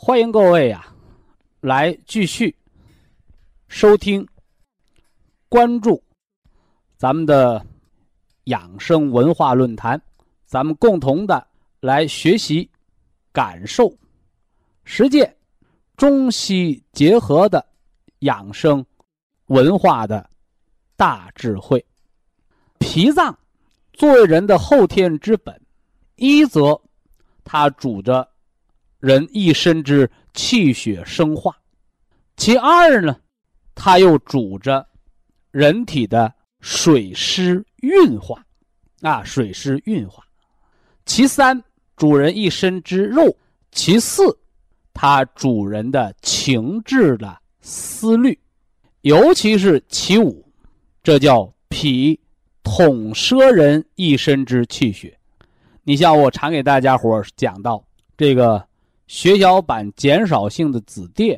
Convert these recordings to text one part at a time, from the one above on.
欢迎各位呀，来继续收听、关注咱们的养生文化论坛，咱们共同的来学习、感受、实践中西结合的养生文化的大智慧。脾脏作为人的后天之本，一则它主着。人一身之气血生化，其二呢，它又主着人体的水湿运化，啊，水湿运化。其三，主人一身之肉；其四，它主人的情志的思虑，尤其是其五，这叫脾统摄人一身之气血。你像我常给大家伙讲到这个。血小板减少性的紫癜，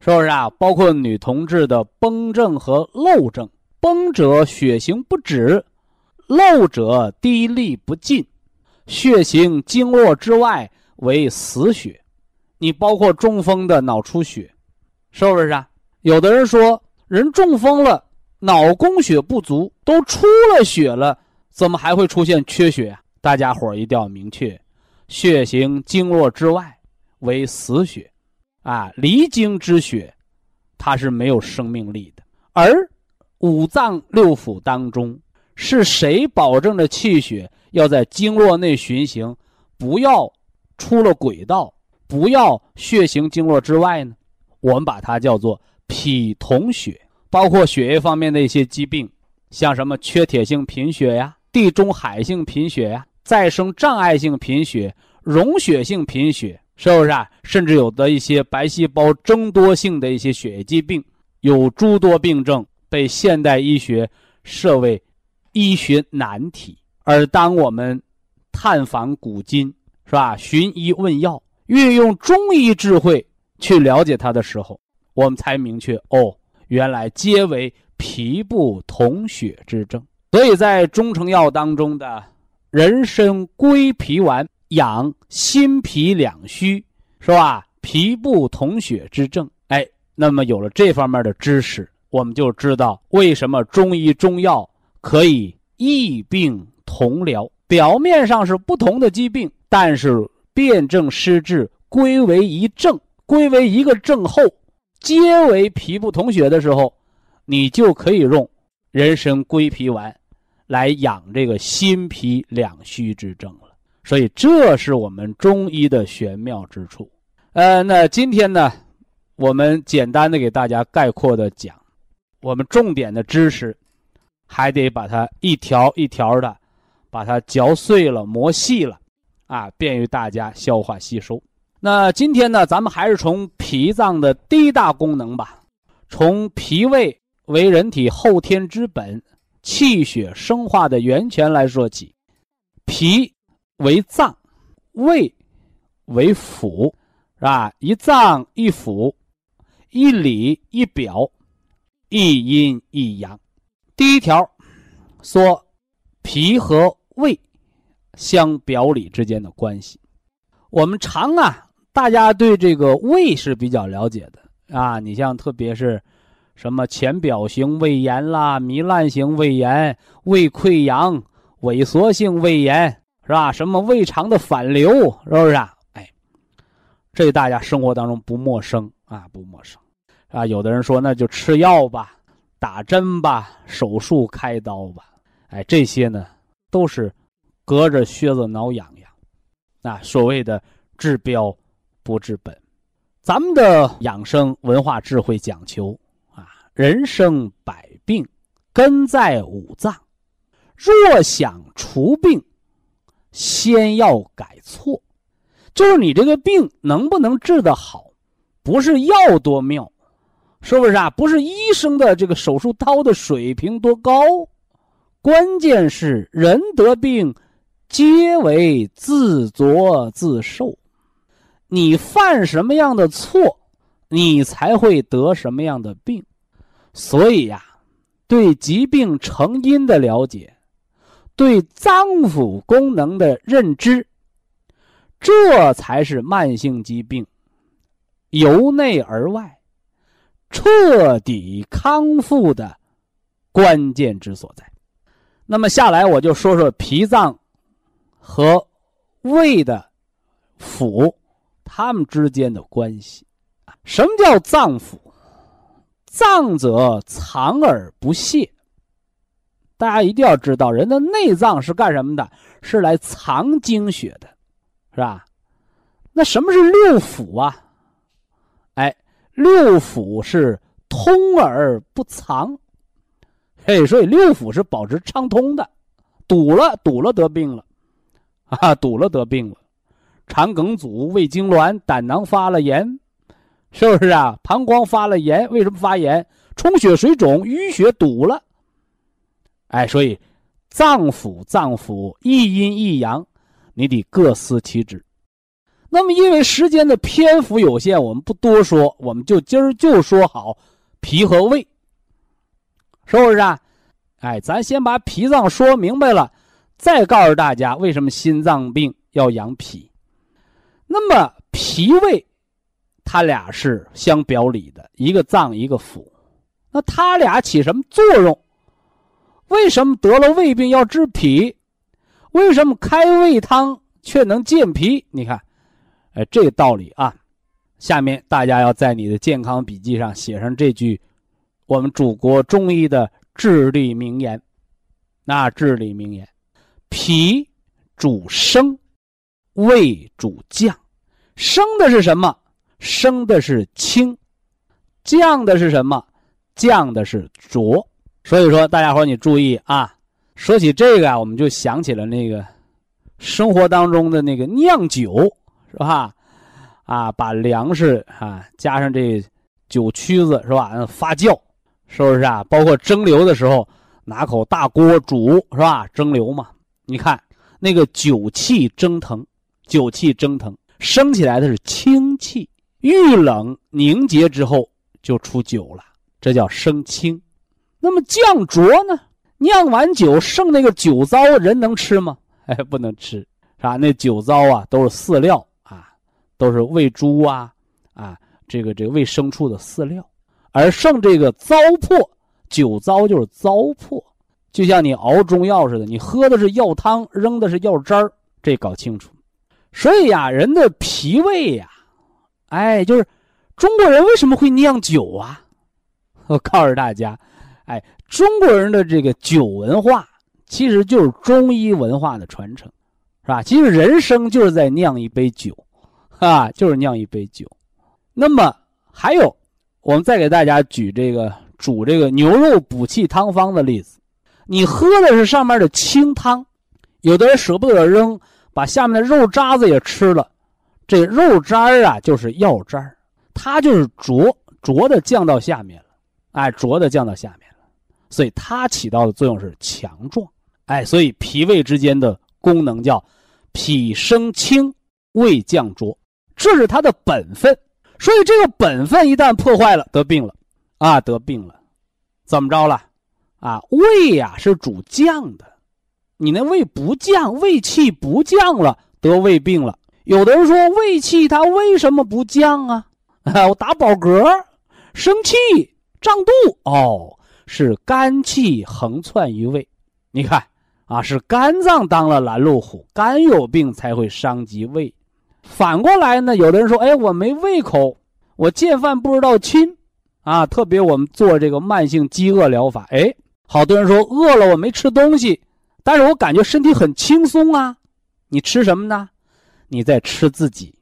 是不是啊？包括女同志的崩症和漏症，崩者血行不止，漏者滴沥不尽，血行经络之外为死血。你包括中风的脑出血，是不是啊？有的人说，人中风了，脑供血不足，都出了血了，怎么还会出现缺血啊？大家伙一定要明确，血行经络之外。为死血，啊，离经之血，它是没有生命力的。而五脏六腑当中，是谁保证着气血要在经络内循行，不要出了轨道，不要血行经络之外呢？我们把它叫做脾统血，包括血液方面的一些疾病，像什么缺铁性贫血呀、地中海性贫血呀、再生障碍性贫血、溶血性贫血。是不是啊？甚至有的一些白细胞增多性的一些血液疾病，有诸多病症被现代医学设为医学难题。而当我们探访古今，是吧？寻医问药，运用中医智慧去了解它的时候，我们才明确哦，原来皆为脾不统血之症。所以在中成药当中的人参归脾丸。养心脾两虚，是吧？脾不统血之症，哎，那么有了这方面的知识，我们就知道为什么中医中药可以异病同疗。表面上是不同的疾病，但是辨证施治，归为一症，归为一个症候，皆为脾不统血的时候，你就可以用人参归脾丸来养这个心脾两虚之症。所以，这是我们中医的玄妙之处。呃，那今天呢，我们简单的给大家概括的讲，我们重点的知识，还得把它一条一条的，把它嚼碎了、磨细了，啊，便于大家消化吸收。那今天呢，咱们还是从脾脏的第一大功能吧，从脾胃为人体后天之本、气血生化的源泉来说起，脾。为脏，胃为腑，是吧？一脏一腑，一里一表，一阴一阳。第一条说脾和胃相表里之间的关系。我们常啊，大家对这个胃是比较了解的啊。你像特别是什么浅表型胃炎啦、糜烂型胃炎、胃溃疡、萎缩性胃炎。是吧？什么胃肠的反流，是不是啊？哎，这大家生活当中不陌生啊，不陌生啊。有的人说那就吃药吧，打针吧，手术开刀吧，哎，这些呢都是隔着靴子挠痒痒，啊，所谓的治标不治本。咱们的养生文化智慧讲求啊，人生百病根在五脏，若想除病，先要改错。就是你这个病能不能治得好，不是药多妙，是不是啊？不是医生的这个手术刀的水平多高，关键是人得病，皆为自作自受。你犯什么样的错，你才会得什么样的病。所以呀，对疾病成因的了解，对脏腑功能的认知。这才是慢性疾病由内而外彻底康复的关键之所在。那么下来我就说说脾脏和胃的腑，它们之间的关系。什么叫脏腑？脏者藏而不泄。大家一定要知道，人的内脏是干什么的？是来藏精血的。是吧？那什么是六腑啊？哎，六腑是通而不藏，嘿，所以六腑是保持畅通的。堵了，堵了得病了，啊，堵了得病了。肠梗阻、胃痉挛、胆囊发了炎，是不是啊？膀胱发了炎，为什么发炎？充血水肿、淤血堵了。哎，所以脏腑脏腑一阴一阳。你得各司其职。那么，因为时间的篇幅有限，我们不多说，我们就今儿就说好脾和胃，是不是啊？哎，咱先把脾脏说明白了，再告诉大家为什么心脏病要养脾。那么，脾胃，它俩是相表里的，一个脏一个腑，那它俩起什么作用？为什么得了胃病要治脾？为什么开胃汤却能健脾？你看，哎，这道理啊。下面大家要在你的健康笔记上写上这句我们祖国中医的至理名言。那至理名言：脾主升，胃主降。升的是什么？升的是清。降的是什么？降的是浊。所以说，大家伙你注意啊。说起这个啊，我们就想起了那个生活当中的那个酿酒，是吧？啊，把粮食啊加上这酒曲子，是吧？发酵，是不是啊？包括蒸馏的时候，拿口大锅煮，是吧？蒸馏嘛，你看那个酒气蒸腾，酒气蒸腾，升起来的是清气，遇冷凝结之后就出酒了，这叫升清。那么酱浊呢？酿完酒剩那个酒糟，人能吃吗？哎，不能吃，是吧？那酒糟啊，都是饲料啊，都是喂猪啊，啊，这个这个喂牲畜的饲料。而剩这个糟粕，酒糟就是糟粕，就像你熬中药似的，你喝的是药汤，扔的是药渣儿，这搞清楚。所以呀，人的脾胃呀，哎，就是中国人为什么会酿酒啊？我告诉大家，哎。中国人的这个酒文化，其实就是中医文化的传承，是吧？其实人生就是在酿一杯酒，啊，就是酿一杯酒。那么还有，我们再给大家举这个煮这个牛肉补气汤方的例子。你喝的是上面的清汤，有的人舍不得扔，把下面的肉渣子也吃了。这肉渣啊，就是药渣它就是浊浊的降到下面了，哎，浊的降到下面。所以它起到的作用是强壮，哎，所以脾胃之间的功能叫脾升清，胃降浊，这是它的本分。所以这个本分一旦破坏了，得病了，啊，得病了，怎么着了？啊，胃呀是主降的，你那胃不降，胃气不降了，得胃病了。有的人说胃气它为什么不降啊？啊，我打饱嗝，生气，胀肚，哦。是肝气横窜于胃，你看啊，是肝脏当了拦路虎，肝有病才会伤及胃，反过来呢，有的人说：“哎，我没胃口，我见饭不知道亲，啊，特别我们做这个慢性饥饿疗法，哎，好多人说饿了我没吃东西，但是我感觉身体很轻松啊。你吃什么呢？你在吃自己，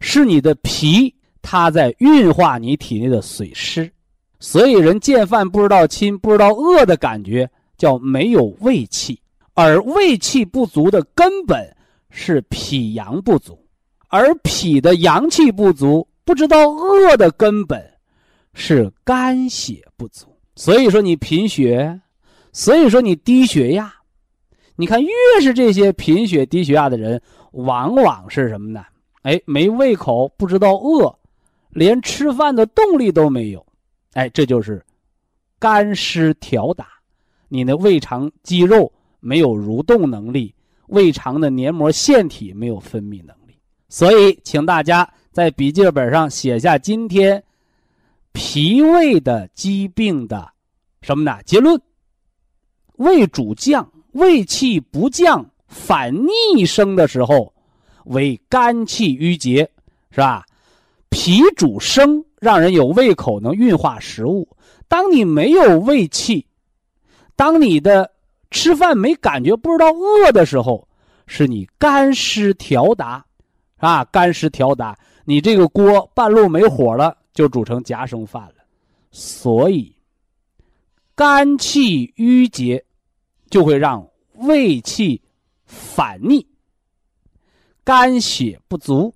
是你的脾它在运化你体内的水湿，所以人见饭不知道亲，不知道饿的感觉叫没有胃气，而胃气不足的根本是脾阳不足。”而脾的阳气不足，不知道饿的根本是肝血不足。所以说你贫血，所以说你低血压。你看，越是这些贫血、低血压的人，往往是什么呢？哎，没胃口，不知道饿，连吃饭的动力都没有。哎，这就是肝湿调打，你的胃肠肌肉没有蠕动能力，胃肠的黏膜腺体没有分泌能力。所以，请大家在笔记本上写下今天脾胃的疾病的什么呢？结论：胃主降，胃气不降，反逆生的时候，为肝气郁结，是吧？脾主升，让人有胃口，能运化食物。当你没有胃气，当你的吃饭没感觉，不知道饿的时候，是你肝湿调达。啊，干湿调达，你这个锅半路没火了，就煮成夹生饭了。所以，肝气郁结，就会让胃气反逆；肝血不足，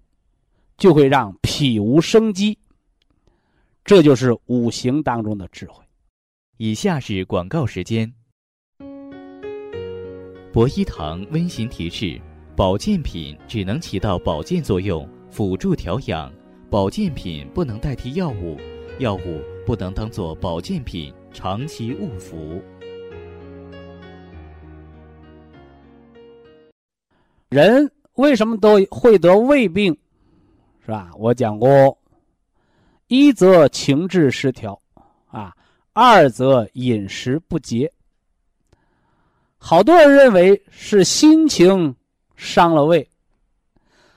就会让脾无生机。这就是五行当中的智慧。以下是广告时间。博一堂温馨提示。保健品只能起到保健作用，辅助调养。保健品不能代替药物，药物不能当做保健品长期误服。人为什么都会得胃病？是吧？我讲过，一则情志失调，啊，二则饮食不节。好多人认为是心情。伤了胃，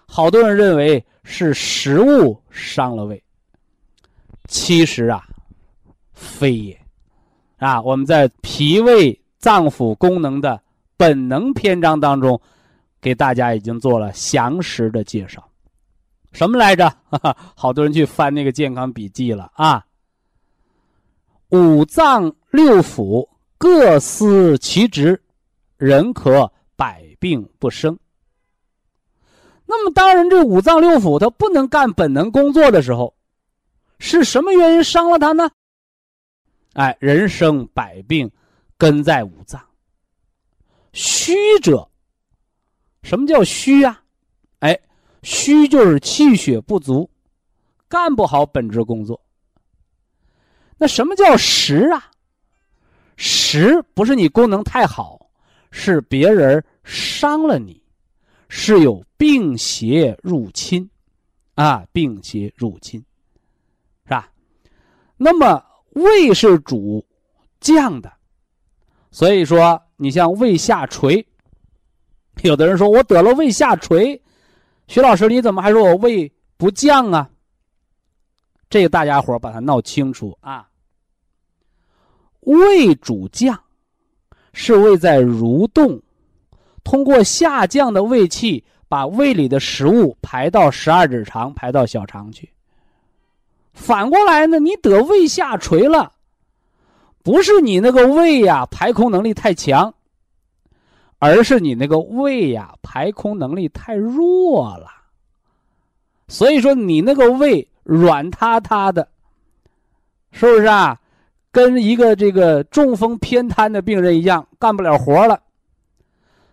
好多人认为是食物伤了胃。其实啊，非也。啊，我们在脾胃脏腑功能的本能篇章当中，给大家已经做了详实的介绍。什么来着？哈哈，好多人去翻那个健康笔记了啊。五脏六腑各司其职，人可百病不生。那么，当人这五脏六腑它不能干本能工作的时候，是什么原因伤了它呢？哎，人生百病，根在五脏。虚者，什么叫虚啊？虚就是气血不足，干不好本职工作。那什么叫实啊？实不是你功能太好，是别人伤了你。是有病邪入侵，啊，病邪入侵，是吧？那么胃是主降的，所以说你像胃下垂，有的人说我得了胃下垂，徐老师你怎么还说我胃不降啊？这个大家伙把它闹清楚啊。胃主降，是胃在蠕动。通过下降的胃气，把胃里的食物排到十二指肠，排到小肠去。反过来呢，你得胃下垂了，不是你那个胃呀排空能力太强，而是你那个胃呀排空能力太弱了。所以说你那个胃软塌塌的，是不是啊？跟一个这个中风偏瘫的病人一样，干不了活了。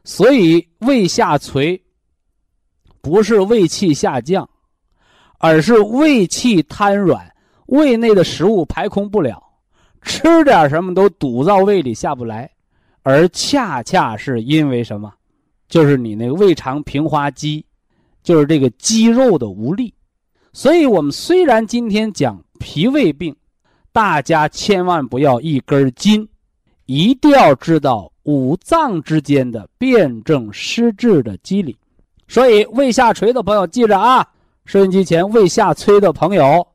所以胃下垂，不是胃气下降，而是胃气瘫软，胃内的食物排空不了，吃点什么都堵到胃里下不来，而恰恰是因为什么？就是你那个胃肠平滑肌，就是这个肌肉的无力。所以我们虽然今天讲脾胃病，大家千万不要一根筋，一定要知道。五脏之间的辩证施治的机理，所以胃下垂的朋友记着啊，收音机前胃下垂的朋友，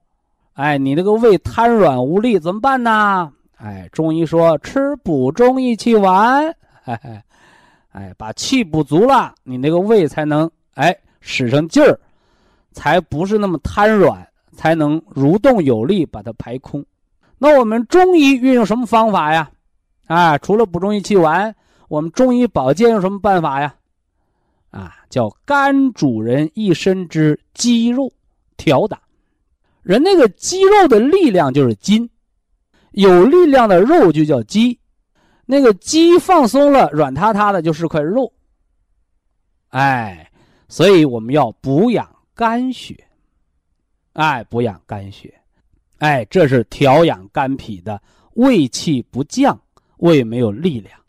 哎，你那个胃瘫软无力怎么办呢？哎，中医说吃补中益气丸，哎，哎，把气补足了，你那个胃才能哎使上劲儿，才不是那么瘫软，才能蠕动有力把它排空。那我们中医运用什么方法呀？啊，除了补中益气丸，我们中医保健用什么办法呀？啊，叫肝主人一身之肌肉调打，人那个肌肉的力量就是筋。有力量的肉就叫肌，那个肌放松了，软塌塌的，就是块肉。哎，所以我们要补养肝血，哎，补养肝血，哎，这是调养肝脾的。胃气不降，胃没有力量。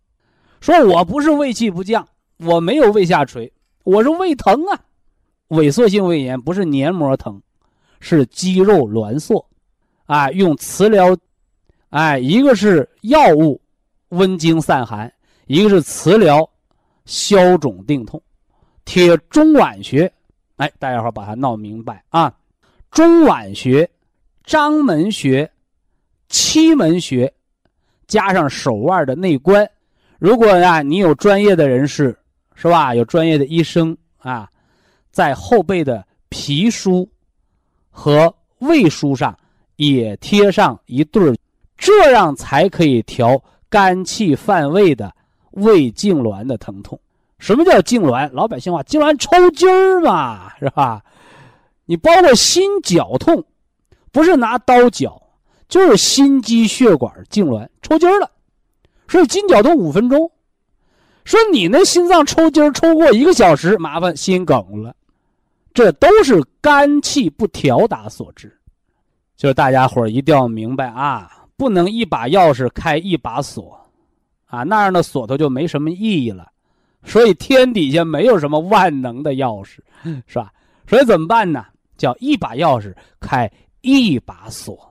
说我不是胃气不降，我没有胃下垂，我是胃疼啊。萎缩性胃炎不是黏膜疼，是肌肉挛缩。啊，用磁疗。哎，一个是药物温经散寒，一个是磁疗消肿定痛，贴中脘穴。哎，大家伙把它闹明白啊！中脘穴、章门穴、期门穴，加上手腕的内关。如果呀，你有专业的人士，是吧？有专业的医生啊，在后背的脾腧和胃腧上也贴上一对儿。这样才可以调肝气犯胃的胃痉挛的疼痛。什么叫痉挛？老百姓话，痉挛抽筋儿嘛，是吧？你包括心绞痛，不是拿刀绞，就是心肌血管痉挛抽筋儿了。所以筋绞痛五分钟。说你那心脏抽筋儿抽过一个小时，麻烦心梗了。这都是肝气不调达所致。就是大家伙儿一定要明白啊。不能一把钥匙开一把锁，啊，那样的锁头就没什么意义了。所以天底下没有什么万能的钥匙，是吧？所以怎么办呢？叫一把钥匙开一把锁，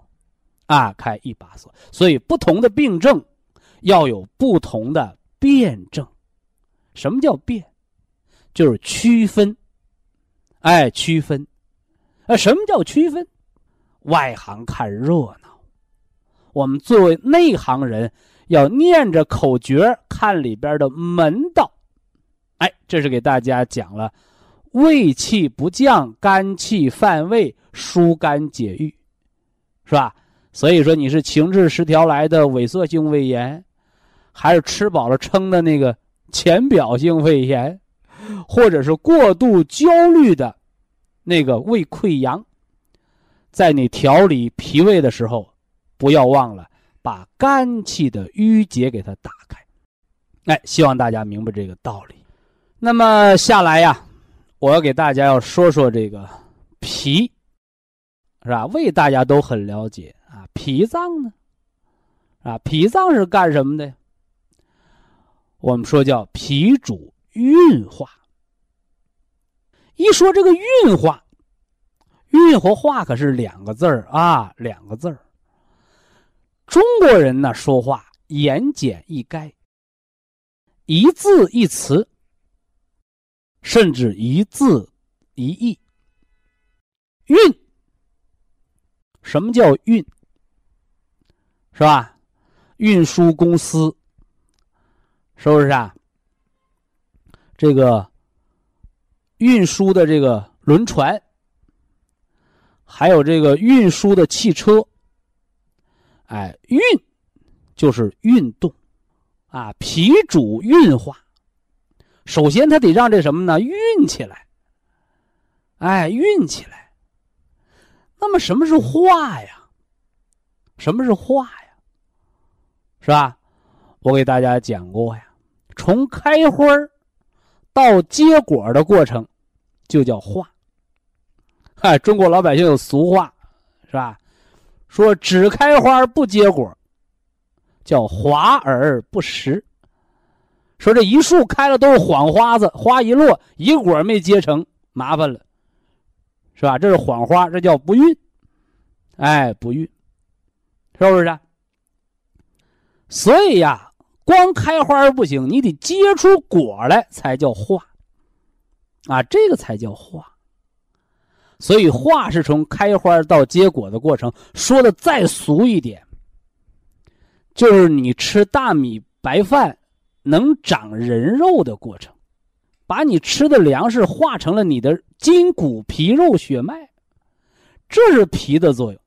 啊，开一把锁。所以不同的病症要有不同的辩证。什么叫辩？就是区分。哎，区分。哎，什么叫区分？外行看热闹。我们作为内行人，要念着口诀看里边的门道。哎，这是给大家讲了，胃气不降，肝气犯胃，疏肝解郁，是吧？所以说你是情志失调来的萎缩性胃炎，还是吃饱了撑的那个浅表性胃炎，或者是过度焦虑的那个胃溃疡，在你调理脾胃的时候。不要忘了把肝气的郁结给它打开，哎，希望大家明白这个道理。那么下来呀，我要给大家要说说这个脾，是吧？胃大家都很了解啊，脾脏呢，啊，脾脏是干什么的？我们说叫脾主运化。一说这个运化，运和化可是两个字儿啊，两个字儿。中国人呢，说话言简意赅，一字一词，甚至一字一意。运，什么叫运？是吧？运输公司，是不是啊？这个运输的这个轮船，还有这个运输的汽车。哎，运就是运动，啊，脾主运化。首先，他得让这什么呢？运起来。哎，运起来。那么，什么是化呀？什么是化呀？是吧？我给大家讲过呀，从开花到结果的过程，就叫化。嗨，中国老百姓有俗话，是吧？说只开花不结果，叫华而不实。说这一树开了都是谎花子，花一落一果没结成，麻烦了，是吧？这是谎花，这叫不孕。哎，不孕，是不是？所以呀，光开花不行，你得结出果来才叫化。啊，这个才叫化。所以化是从开花到结果的过程。说的再俗一点，就是你吃大米白饭能长人肉的过程，把你吃的粮食化成了你的筋骨皮肉血脉，这是皮的作用。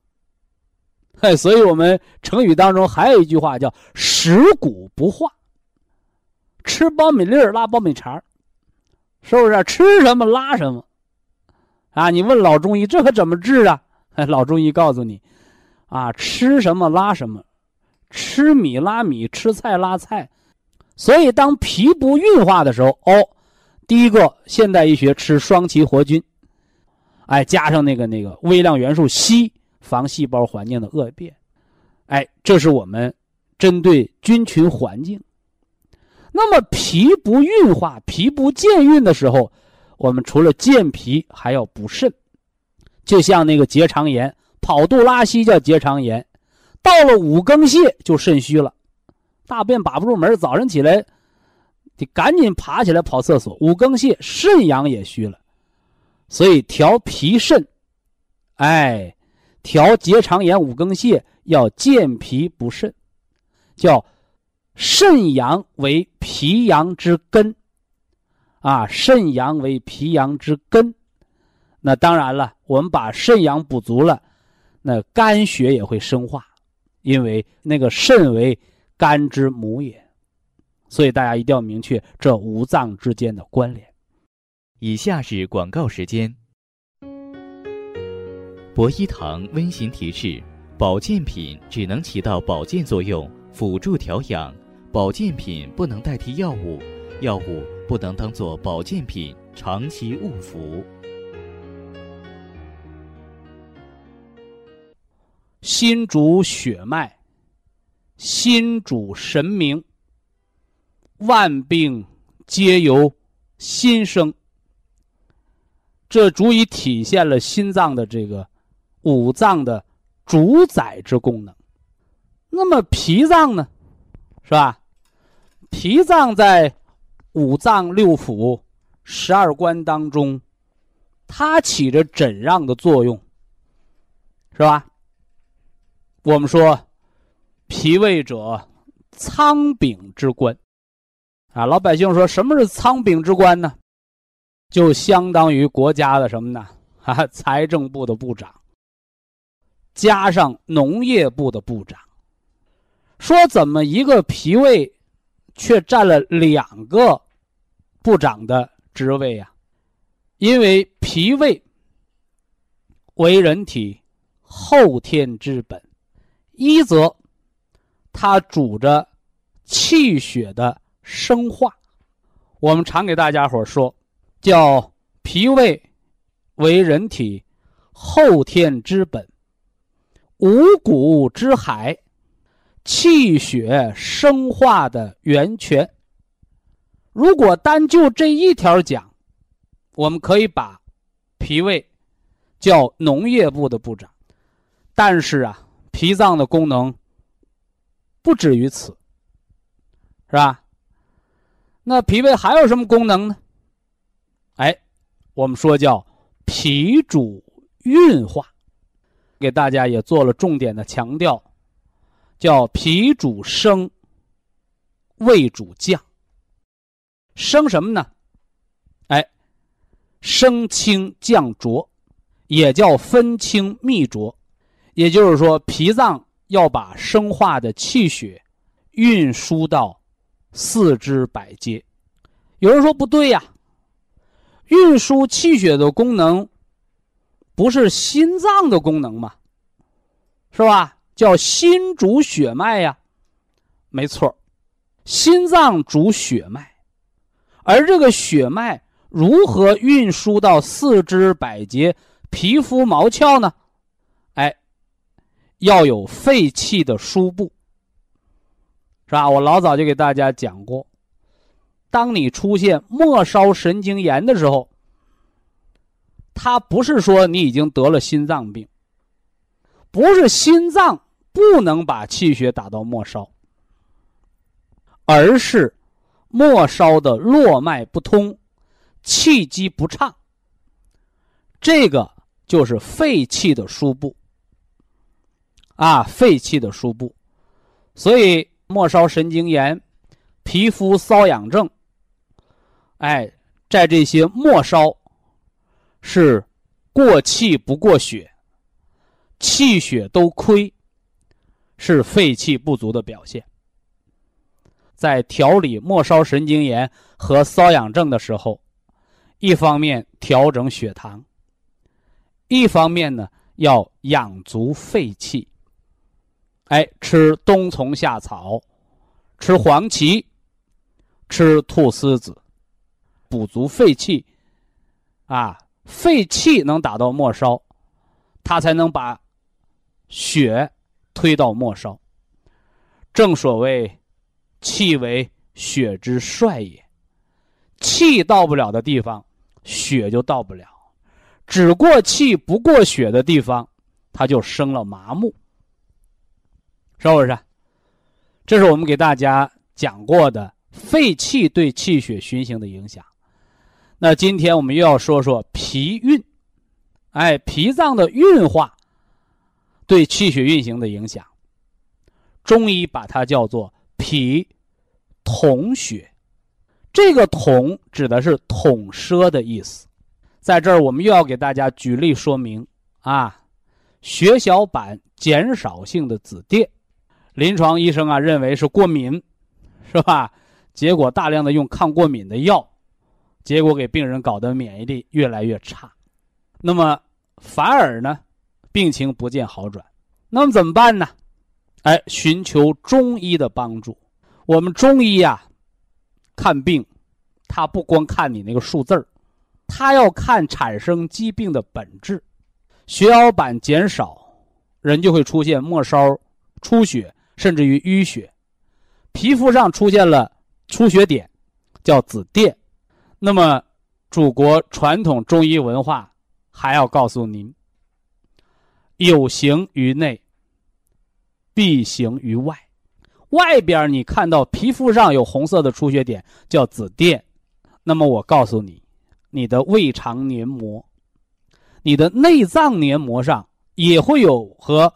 哎，所以我们成语当中还有一句话叫“食骨不化”，吃苞米粒儿拉苞米碴是不是？吃什么拉什么。啊，你问老中医这可怎么治啊？老中医告诉你，啊，吃什么拉什么，吃米拉米，吃菜拉菜。所以当脾不运化的时候，哦，第一个现代医学吃双歧活菌，哎，加上那个那个微量元素硒，防细胞环境的恶变。哎，这是我们针对菌群环境。那么脾不运化，脾不健运的时候。我们除了健脾，还要补肾，就像那个结肠炎，跑肚拉稀叫结肠炎，到了五更泻就肾虚了，大便把不住门，早晨起来得赶紧爬起来跑厕所。五更泻，肾阳也虚了，所以调脾肾，哎，调结肠炎、五更泻要健脾补肾，叫肾阳为脾阳之根。啊，肾阳为脾阳之根，那当然了，我们把肾阳补足了，那肝血也会生化，因为那个肾为肝之母也，所以大家一定要明确这五脏之间的关联。以下是广告时间。博一堂温馨提示：保健品只能起到保健作用，辅助调养，保健品不能代替药物，药物。不能当做保健品长期误服。心主血脉，心主神明，万病皆由心生。这足以体现了心脏的这个五脏的主宰之功能。那么脾脏呢，是吧？脾脏在。五脏六腑、十二关当中，它起着诊让的作用，是吧？我们说，脾胃者，仓禀之官，啊，老百姓说什么是仓禀之官呢？就相当于国家的什么呢？啊，财政部的部长，加上农业部的部长。说怎么一个脾胃？却占了两个部长的职位呀，因为脾胃为人体后天之本，一则它主着气血的生化，我们常给大家伙说，叫脾胃为人体后天之本，五谷之海。气血生化的源泉。如果单就这一条讲，我们可以把脾胃叫农业部的部长。但是啊，脾脏的功能不止于此，是吧？那脾胃还有什么功能呢？哎，我们说叫脾主运化，给大家也做了重点的强调。叫脾主升，胃主降。升什么呢？哎，升清降浊，也叫分清秘浊。也就是说，脾脏要把生化的气血运输到四肢百节。有人说不对呀，运输气血的功能不是心脏的功能吗？是吧？叫心主血脉呀，没错，心脏主血脉，而这个血脉如何运输到四肢百节、皮肤毛窍呢？哎，要有肺气的输布，是吧？我老早就给大家讲过，当你出现末梢神经炎的时候，它不是说你已经得了心脏病，不是心脏。不能把气血打到末梢，而是末梢的络脉不通，气机不畅，这个就是肺气的输布。啊，肺气的输布，所以末梢神经炎、皮肤瘙痒症，哎，在这些末梢是过气不过血，气血都亏，是肺气不足的表现。在调理末梢神经炎和瘙痒症的时候，一方面调整血糖，一方面呢要养足肺气。哎，吃冬虫夏草，吃黄芪，吃菟丝子，补足肺气。啊，肺气能打到末梢，它才能把血推到末梢。正所谓，气为血之帅也。气到不了的地方，血就到不了；只过气不过血的地方，它就生了麻木。是不是？这是我们给大家讲过的肺气对气血循行的影响。那今天我们又要说说脾运，哎，脾脏的运化对气血运行的影响。中医把它叫做脾统血，这个统指的是统摄的意思。在这儿，我们又要给大家举例说明啊，血小板减少性的紫癜。临床医生啊认为是过敏，是吧？结果大量的用抗过敏的药，结果给病人搞得免疫力越来越差，那么反而呢，病情不见好转。那么怎么办呢？哎，寻求中医的帮助。我们中医呀，看病，他不光看你那个数字儿，他要看产生疾病的本质。血小板减少，人就会出现末梢出血。甚至于淤血，皮肤上出现了出血点，叫紫癜。那么，祖国传统中医文化还要告诉您：有形于内，必形于外。外边你看到皮肤上有红色的出血点，叫紫癜。那么我告诉你，你的胃肠黏膜、你的内脏黏膜上也会有和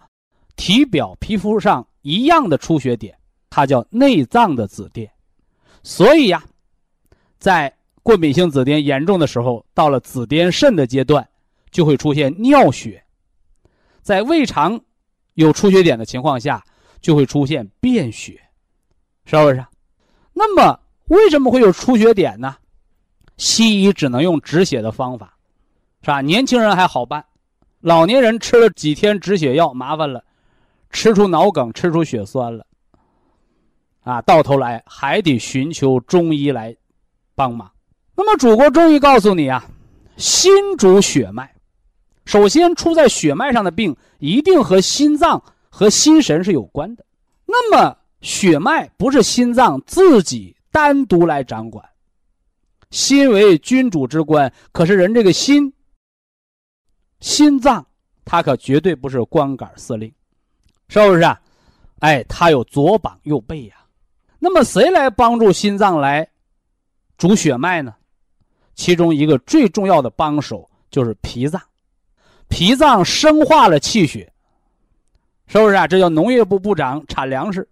体表皮肤上。一样的出血点，它叫内脏的紫癜，所以呀，在过敏性紫癜严重的时候，到了紫癜肾的阶段，就会出现尿血；在胃肠有出血点的情况下，就会出现便血，是不是？那么为什么会有出血点呢？西医只能用止血的方法，是吧？年轻人还好办，老年人吃了几天止血药，麻烦了。吃出脑梗，吃出血栓了，啊，到头来还得寻求中医来帮忙。那么，祖国中医告诉你啊，心主血脉，首先出在血脉上的病，一定和心脏和心神是有关的。那么，血脉不是心脏自己单独来掌管，心为君主之官，可是人这个心，心脏，它可绝对不是光杆司令。是不是啊？哎，它有左膀右背呀。那么谁来帮助心脏来主血脉呢？其中一个最重要的帮手就是脾脏。脾脏生化了气血，是不是啊？这叫农业部部长产粮食，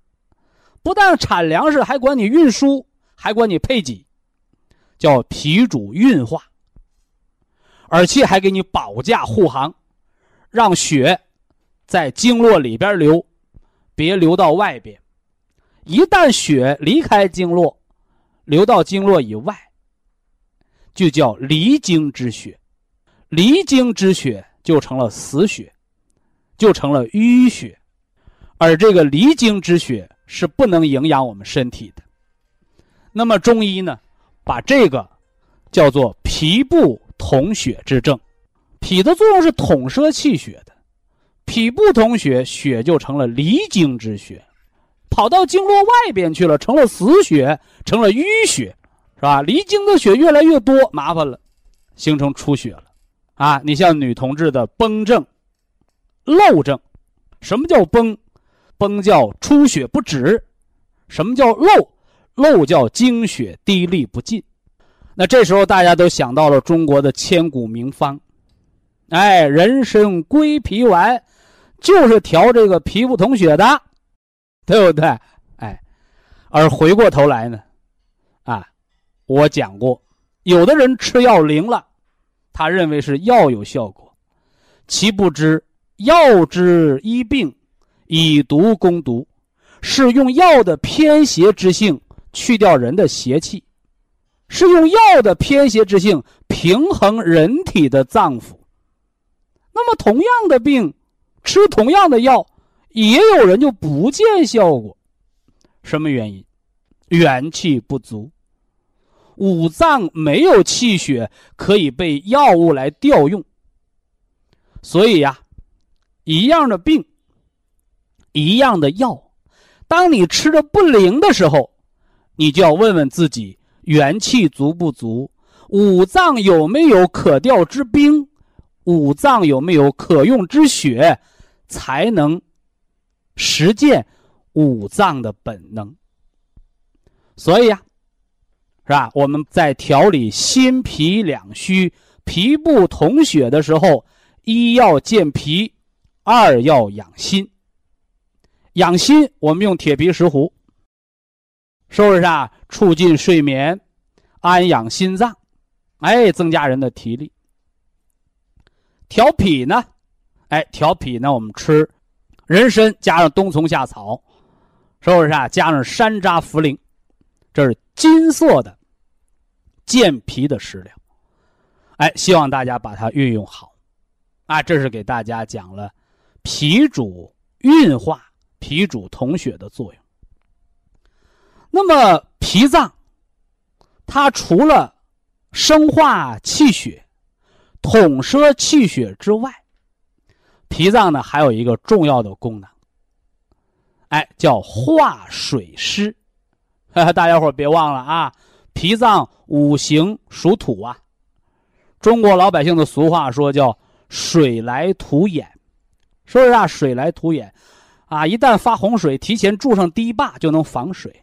不但产粮食，还管你运输，还管你配给，叫脾主运化，而且还给你保驾护航，让血。在经络里边流，别流到外边。一旦血离开经络，流到经络以外，就叫离经之血。离经之血就成了死血，就成了淤血。而这个离经之血是不能营养我们身体的。那么中医呢，把这个叫做脾部统血之症。脾的作用是统摄气血的。脾不统血，血就成了离经之血，跑到经络外边去了，成了死血，成了淤血，是吧？离经的血越来越多，麻烦了，形成出血了，啊！你像女同志的崩症、漏症，什么叫崩？崩叫出血不止，什么叫漏？漏叫经血滴沥不尽。那这时候大家都想到了中国的千古名方，哎，人参归脾丸，就是调这个皮肤同血的，对不对？哎，而回过头来呢，啊，我讲过，有的人吃药灵了，他认为是药有效果，其不知药之医病，以毒攻毒，是用药的偏邪之性去掉人的邪气。是用药的偏邪之性平衡人体的脏腑。那么同样的病，吃同样的药，也有人就不见效果。什么原因？元气不足，五脏没有气血可以被药物来调用。所以呀，一样的病，一样的药，当你吃的不灵的时候，你就要问问自己。元气足不足？五脏有没有可调之兵？五脏有没有可用之血？才能实践五脏的本能。所以呀，是吧？我们在调理心脾两虚、脾不统血的时候，一要健脾，二要养心。养心，我们用铁皮石斛。是不是啊？促进睡眠，安养心脏，哎，增加人的体力。调脾呢？哎，调脾呢？我们吃人参加上冬虫夏草，是不是啊？加上山楂、茯苓，这是金色的健脾的食疗。哎，希望大家把它运用好。啊，这是给大家讲了脾主运化、脾主统血的作用。那么脾脏，它除了生化气血、统摄气血之外，脾脏呢还有一个重要的功能，哎，叫化水湿。大家伙别忘了啊，脾脏五行属土啊，中国老百姓的俗话说叫“水来土掩”，是不是啊？水来土掩，啊，一旦发洪水，提前筑上堤坝就能防水。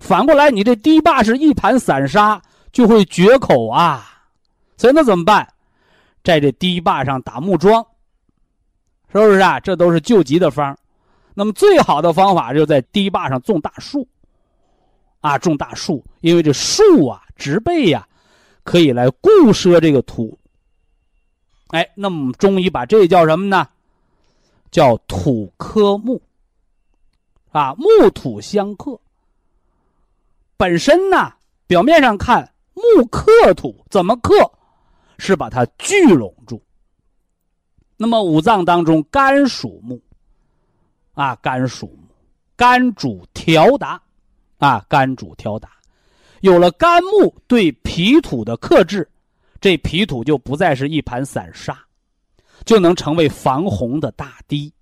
反过来，你这堤坝是一盘散沙，就会决口啊！所以那怎么办？在这堤坝上打木桩，是不是啊？这都是救急的方。那么最好的方法就在堤坝上种大树，啊，种大树，因为这树啊，植被呀，可以来固摄这个土。哎，那么中医把这叫什么呢？叫土克木，啊，木土相克。本身呢，表面上看木克土，怎么克？是把它聚拢住。那么五脏当中，肝属木，啊，肝属木，肝主调达，啊，肝主调达。有了肝木对脾土的克制，这脾土就不再是一盘散沙，就能成为防洪的大堤。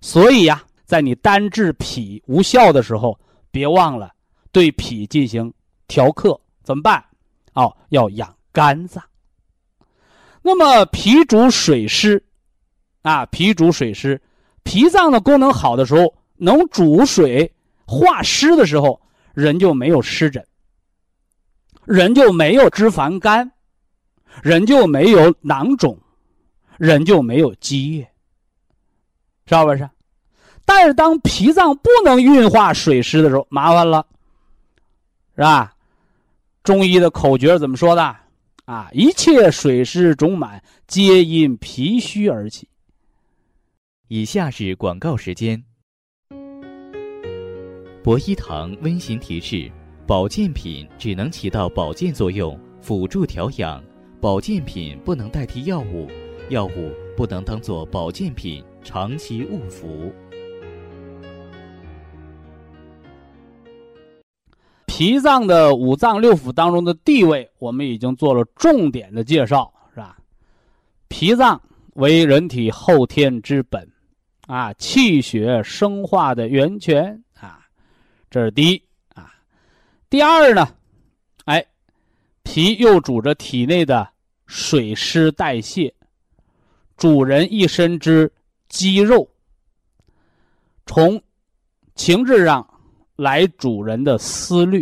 所以呀，在你单治脾无效的时候，别忘了。对脾进行调克怎么办？哦，要养肝脏。那么脾主水湿，啊，脾主水湿，脾脏的功能好的时候，能主水化湿的时候，人就没有湿疹，人就没有脂肪肝，人就没有囊肿，人就没有积液，是不是？但是当脾脏不能运化水湿的时候，麻烦了。是吧？中医的口诀怎么说的？啊，一切水湿肿满，皆因脾虚而起。以下是广告时间。博一堂温馨提示：保健品只能起到保健作用，辅助调养；保健品不能代替药物，药物不能当做保健品长期误服。脾脏的五脏六腑当中的地位，我们已经做了重点的介绍，是吧？脾脏为人体后天之本，啊，气血生化的源泉，这是第一啊。第二呢，哎，脾又主着体内的水湿代谢，主人一身之肌肉，从情志上。来主人的思虑，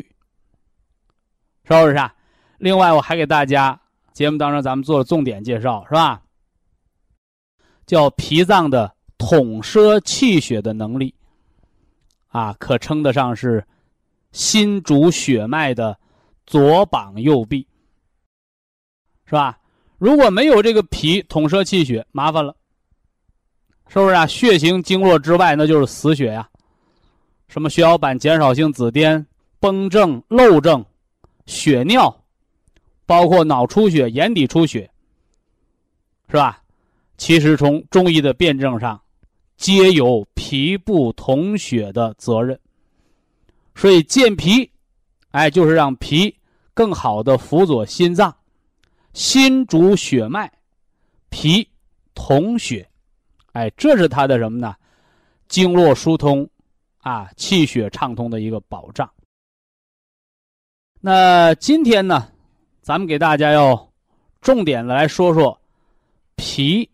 是不是啊？另外，我还给大家节目当中咱们做了重点介绍，是吧？叫脾脏的统摄气血的能力，啊，可称得上是心主血脉的左膀右臂，是吧？如果没有这个脾统摄气血，麻烦了，是不是啊？血行经络之外，那就是死血呀。什么血小板减少性紫癜、崩症、漏症、血尿，包括脑出血、眼底出血，是吧？其实从中医的辩证上，皆有脾不统血的责任。所以健脾，哎，就是让脾更好的辅佐心脏。心主血脉，脾统血，哎，这是它的什么呢？经络疏通，啊，气血畅通的一个保障。那今天呢，咱们给大家要重点的来说说脾。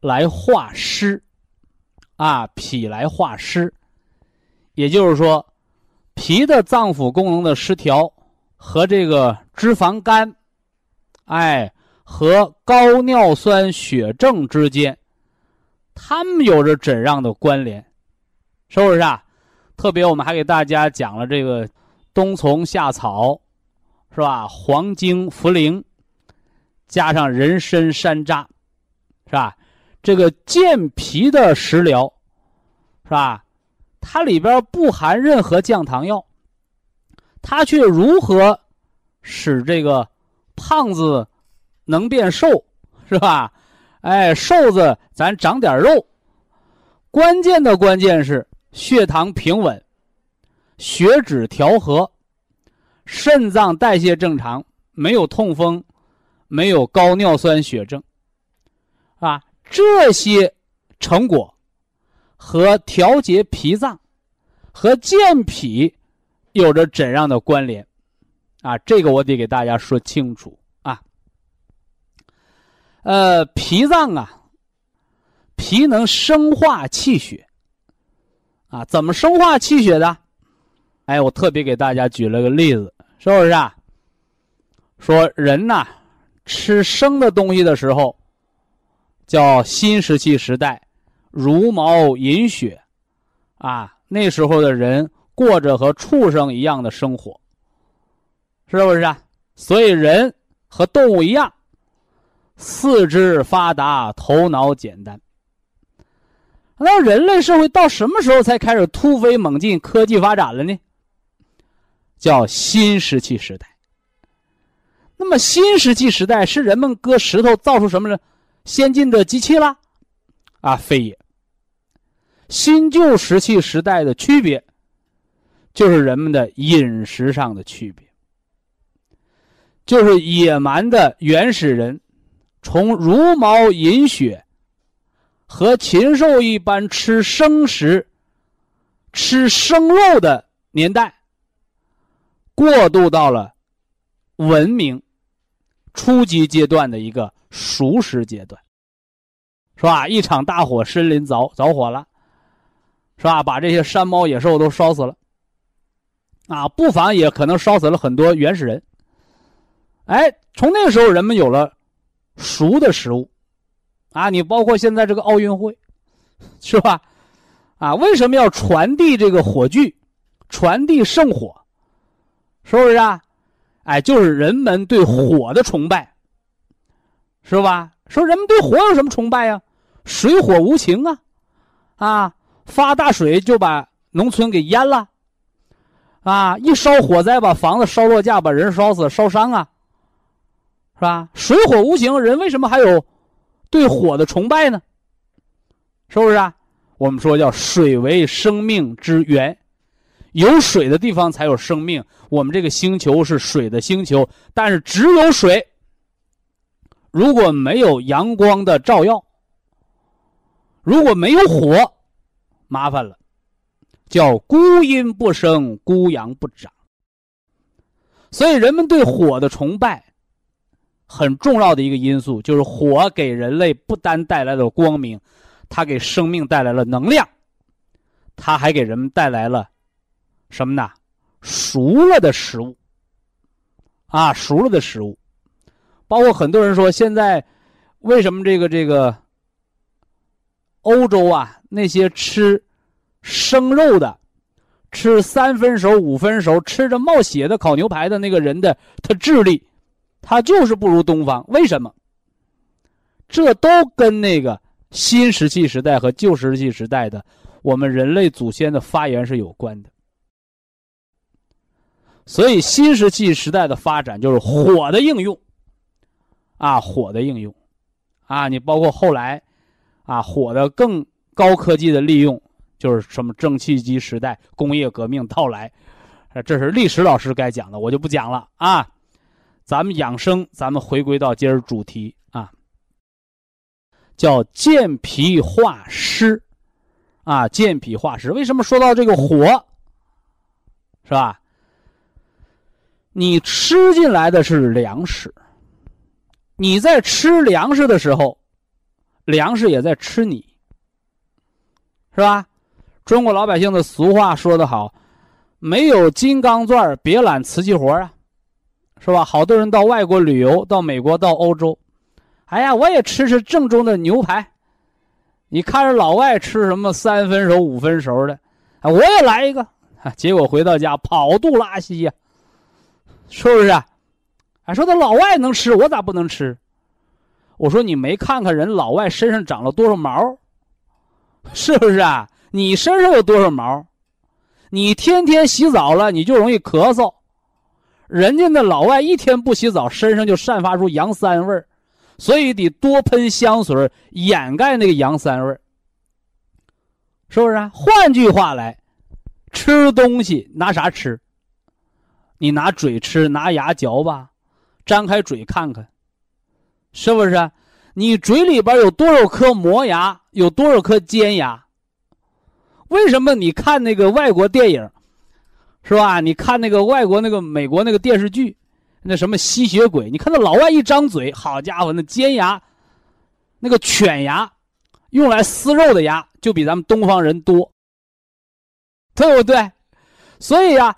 来化湿，啊，脾来化湿，也就是说，脾的脏腑功能的失调和这个脂肪肝，哎，和高尿酸血症之间，它们有着怎样的关联？是不是啊？特别我们还给大家讲了这个冬虫夏草，是吧？黄精、茯苓，加上人参、山楂，是吧？这个健脾的食疗，是吧？它里边不含任何降糖药，它却如何使这个胖子能变瘦，是吧？哎，瘦子咱长点肉。关键的关键是血糖平稳，血脂调和，肾脏代谢正常，没有痛风，没有高尿酸血症，啊。这些成果和调节脾脏和健脾有着怎样的关联？啊，这个我得给大家说清楚啊。呃，脾脏啊，脾能生化气血啊，怎么生化气血的？哎，我特别给大家举了个例子，是不是啊？说人呐，吃生的东西的时候。叫新石器时代，茹毛饮血，啊，那时候的人过着和畜生一样的生活，是不是啊？所以人和动物一样，四肢发达，头脑简单。那人类社会到什么时候才开始突飞猛进、科技发展了呢？叫新石器时代。那么新石器时代是人们割石头造出什么呢？先进的机器了，啊，非也。新旧石器时代的区别，就是人们的饮食上的区别。就是野蛮的原始人，从茹毛饮血，和禽兽一般吃生食、吃生肉的年代，过渡到了文明初级阶段的一个。熟食阶段，是吧？一场大火，森林着着火了，是吧？把这些山猫野兽都烧死了，啊，不妨也可能烧死了很多原始人。哎，从那个时候，人们有了熟的食物，啊，你包括现在这个奥运会，是吧？啊，为什么要传递这个火炬，传递圣火？是不是啊？哎，就是人们对火的崇拜。是吧？说人们对火有什么崇拜呀？水火无情啊，啊，发大水就把农村给淹了，啊，一烧火灾把房子烧落架，把人烧死烧伤啊，是吧？水火无情，人为什么还有对火的崇拜呢？是不是啊？我们说叫水为生命之源，有水的地方才有生命。我们这个星球是水的星球，但是只有水。如果没有阳光的照耀，如果没有火，麻烦了，叫孤阴不生，孤阳不长。所以人们对火的崇拜，很重要的一个因素就是火给人类不单带来了光明，它给生命带来了能量，它还给人们带来了什么呢？熟了的食物，啊熟了的食物，包括很多人说现在为什么这个这个欧洲啊那些吃生肉的。吃三分熟、五分熟，吃着冒血的烤牛排的那个人的，他智力，他就是不如东方。为什么？这都跟那个新石器时代和旧石器时代的我们人类祖先的发源是有关的。所以，新石器时代的发展就是火的应用，啊，火的应用，啊，你包括后来，啊，火的更高科技的利用。就是什么蒸汽机时代、工业革命到来，这是历史老师该讲的，我就不讲了啊。咱们养生，咱们回归到今儿主题啊，叫健脾化湿啊，健脾化湿。为什么说到这个火，是吧？你吃进来的是粮食，你在吃粮食的时候，粮食也在吃你，是吧？中国老百姓的俗话说得好：“没有金刚钻别揽瓷器活啊，是吧？”好多人到外国旅游，到美国、到欧洲，哎呀，我也吃吃正宗的牛排。你看着老外吃什么三分熟、五分熟的，啊，我也来一个。结果回到家跑肚拉稀呀，是不是？哎，说他老外能吃，我咋不能吃？我说你没看看人老外身上长了多少毛，是不是啊？你身上有多少毛？你天天洗澡了，你就容易咳嗽。人家那老外一天不洗澡，身上就散发出羊膻味儿，所以得多喷香水掩盖那个羊膻味儿，是不是啊？换句话来，吃东西拿啥吃？你拿嘴吃，拿牙嚼吧，张开嘴看看，是不是？你嘴里边有多少颗磨牙？有多少颗尖牙？为什么你看那个外国电影，是吧？你看那个外国那个美国那个电视剧，那什么吸血鬼？你看那老外一张嘴，好家伙，那尖牙，那个犬牙，用来撕肉的牙就比咱们东方人多，对不对？所以呀，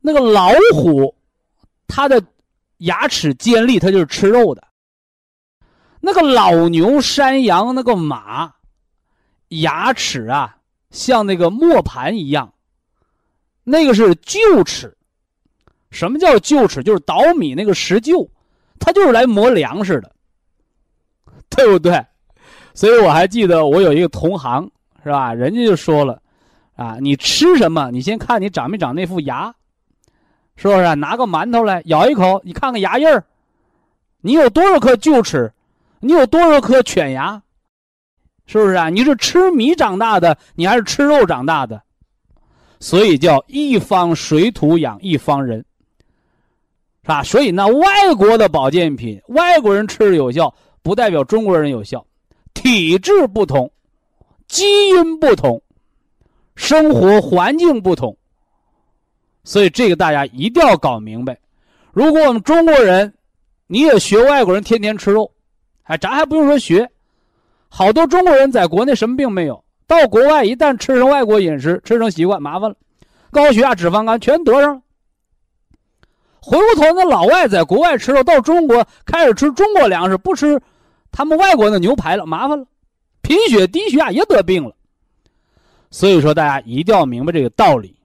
那个老虎，它的牙齿尖利，它就是吃肉的。那个老牛、山羊、那个马，牙齿啊。像那个磨盘一样，那个是臼齿。什么叫臼齿？就是捣米那个石臼，它就是来磨粮食的，对不对？所以我还记得我有一个同行，是吧？人家就说了，啊，你吃什么？你先看你长没长那副牙，是不是？拿个馒头来咬一口，你看看牙印儿，你有多少颗臼齿？你有多少颗犬牙？是不是啊？你是吃米长大的，你还是吃肉长大的？所以叫一方水土养一方人，是吧？所以那外国的保健品，外国人吃有效，不代表中国人有效。体质不同，基因不同，生活环境不同，所以这个大家一定要搞明白。如果我们中国人，你也学外国人天天吃肉，哎，咱还不用说学。好多中国人在国内什么病没有，到国外一旦吃上外国饮食，吃成习惯，麻烦了，高血压、脂肪肝全得上了。回过头，那老外在国外吃肉，到中国开始吃中国粮食，不吃他们外国的牛排了，麻烦了，贫血、低血压也得病了。所以说，大家一定要明白这个道理：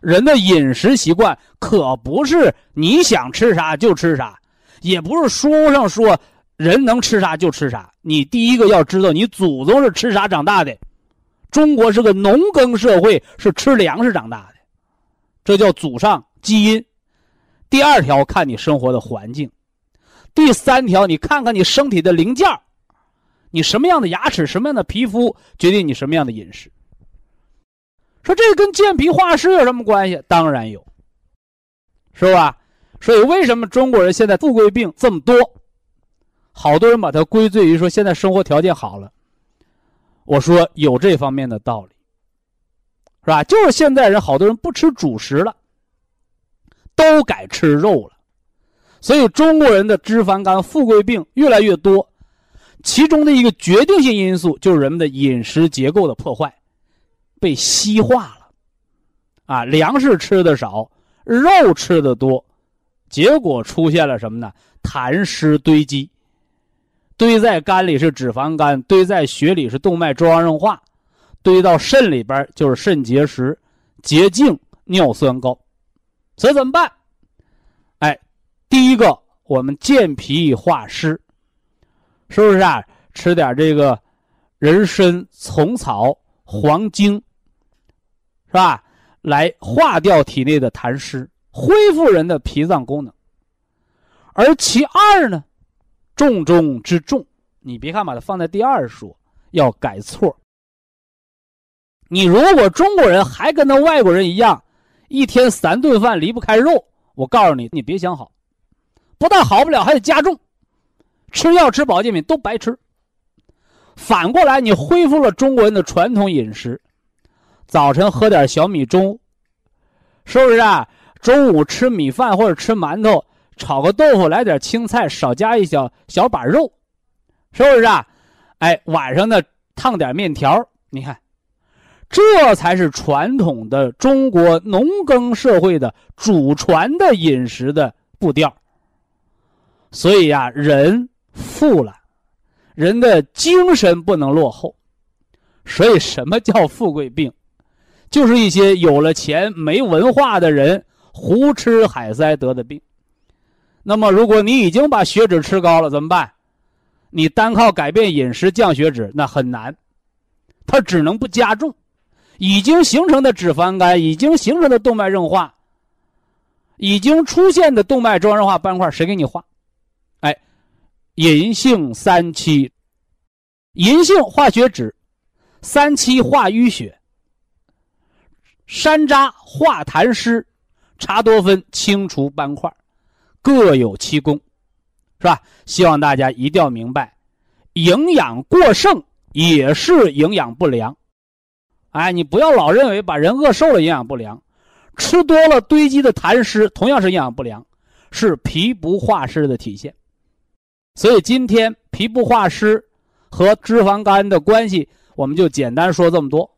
人的饮食习惯可不是你想吃啥就吃啥，也不是书上说。人能吃啥就吃啥，你第一个要知道你祖宗是吃啥长大的。中国是个农耕社会，是吃粮食长大的，这叫祖上基因。第二条看你生活的环境，第三条你看看你身体的零件你什么样的牙齿，什么样的皮肤，决定你什么样的饮食。说这跟健脾化湿有什么关系？当然有，是吧？所以为什么中国人现在富贵病这么多？好多人把它归罪于说现在生活条件好了，我说有这方面的道理，是吧？就是现在人好多人不吃主食了，都改吃肉了，所以中国人的脂肪肝、富贵病越来越多，其中的一个决定性因素就是人们的饮食结构的破坏，被西化了，啊，粮食吃的少，肉吃的多，结果出现了什么呢？痰湿堆积，堆在肝里是脂肪肝，堆在血里是动脉粥样硬化，堆到肾里边就是肾结石、结晶、尿酸高。所以怎么办？哎，第一个，我们健脾化湿，是不是啊？吃点这个人参、虫草、黄精，吧？来化掉体内的痰湿，恢复人的脾脏功能。而其二呢，重中之重，你别看把它放在第二说，要改错。你如果中国人还跟那外国人一样，一天三顿饭离不开肉，我告诉你，你别想好，不但好不了，还得加重，吃药吃保健品都白吃。反过来，你恢复了中国人的传统饮食，早晨喝点小米粥，是不是啊？中午吃米饭或者吃馒头。炒个豆腐，来点青菜，少加一小小把肉，是不是啊？哎，晚上呢烫点面条，你看，这才是传统的中国农耕社会的祖传的饮食的步调。所以呀，人富了，人的精神不能落后。所以，什么叫富贵病？就是一些有了钱没文化的人胡吃海塞得的病。那么，如果你已经把血脂吃高了，怎么办？你单靠改变饮食降血脂那很难，它只能不加重。已经形成的脂肪肝，已经形成的动脉硬化，已经出现的动脉粥样硬化斑块，谁给你化？哎，银杏三七，银杏化血脂，三七化淤血，山楂化痰湿，茶多酚清除斑块。各有其功，是吧？希望大家一定要明白，营养过剩也是营养不良。哎，你不要老认为把人饿瘦了营养不良，吃多了堆积的痰湿同样是营养不良，是脾不化湿的体现。所以今天脾不化湿和脂肪肝的关系，我们就简单说这么多。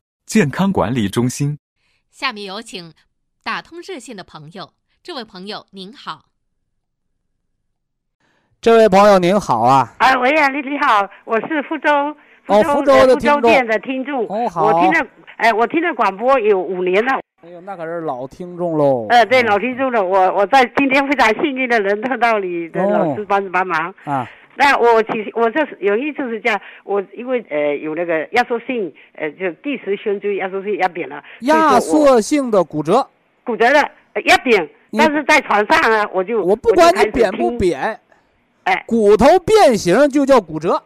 健康管理中心。下面有请打通热线的朋友。这位朋友您好，这位朋友您好啊！哎，喂呀，你你好，我是福州福州的福州店的听众。哦，好。我听了，哎，我听了广播有五年了。哎呦，那可是老听众喽。呃，对，老听众了。我我在今天非常幸运的能碰到你的老师帮帮忙啊。那我其实我这是有一次是这样，我因为呃有那个压缩性呃就第十胸椎压缩性压扁了。压缩性的骨折。骨折了压扁。但是在床上啊，我就我不管你扁不扁，哎，骨头变形就叫骨折。